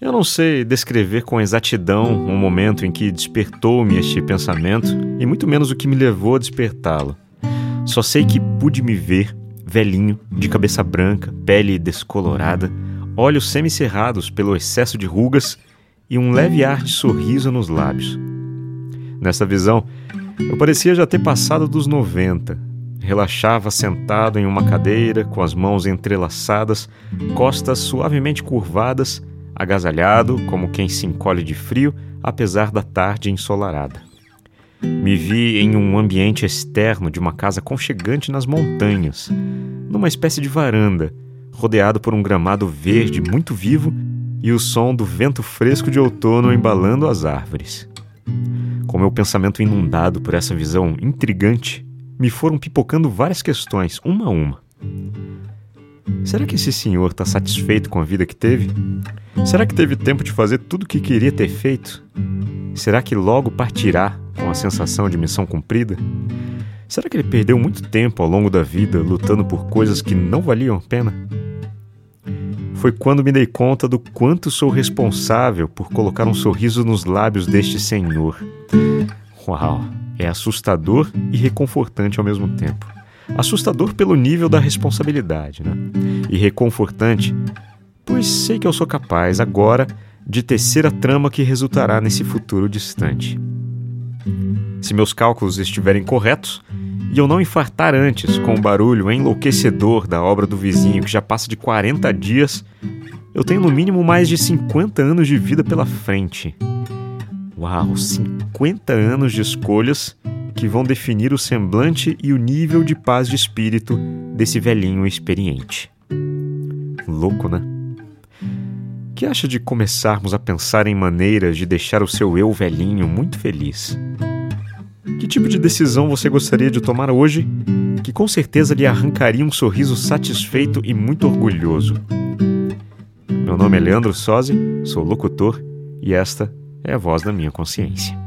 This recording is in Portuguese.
Eu não sei descrever com exatidão o momento em que despertou-me este pensamento e muito menos o que me levou a despertá-lo. Só sei que pude me ver, velhinho, de cabeça branca, pele descolorada, olhos semicerrados pelo excesso de rugas e um leve ar de sorriso nos lábios. Nessa visão, eu parecia já ter passado dos 90. Relaxava sentado em uma cadeira, com as mãos entrelaçadas, costas suavemente curvadas, agasalhado como quem se encolhe de frio, apesar da tarde ensolarada. Me vi em um ambiente externo de uma casa conchegante nas montanhas, numa espécie de varanda, rodeado por um gramado verde muito vivo e o som do vento fresco de outono embalando as árvores. Com meu pensamento inundado por essa visão intrigante, me foram pipocando várias questões, uma a uma. Será que esse senhor está satisfeito com a vida que teve? Será que teve tempo de fazer tudo o que queria ter feito? Será que logo partirá com a sensação de missão cumprida? Será que ele perdeu muito tempo ao longo da vida lutando por coisas que não valiam a pena? Foi quando me dei conta do quanto sou responsável por colocar um sorriso nos lábios deste senhor. Uau! É assustador e reconfortante ao mesmo tempo. Assustador pelo nível da responsabilidade, né? E reconfortante, pois sei que eu sou capaz agora de tecer a trama que resultará nesse futuro distante. Se meus cálculos estiverem corretos, e eu não infartar antes com o barulho enlouquecedor da obra do vizinho que já passa de 40 dias, eu tenho no mínimo mais de 50 anos de vida pela frente. Uau, 50 anos de escolhas que vão definir o semblante e o nível de paz de espírito desse velhinho experiente. Louco, né? Que acha de começarmos a pensar em maneiras de deixar o seu eu velhinho muito feliz? Que tipo de decisão você gostaria de tomar hoje que com certeza lhe arrancaria um sorriso satisfeito e muito orgulhoso? Meu nome é Leandro Sozzi, sou locutor e esta é a voz da minha consciência.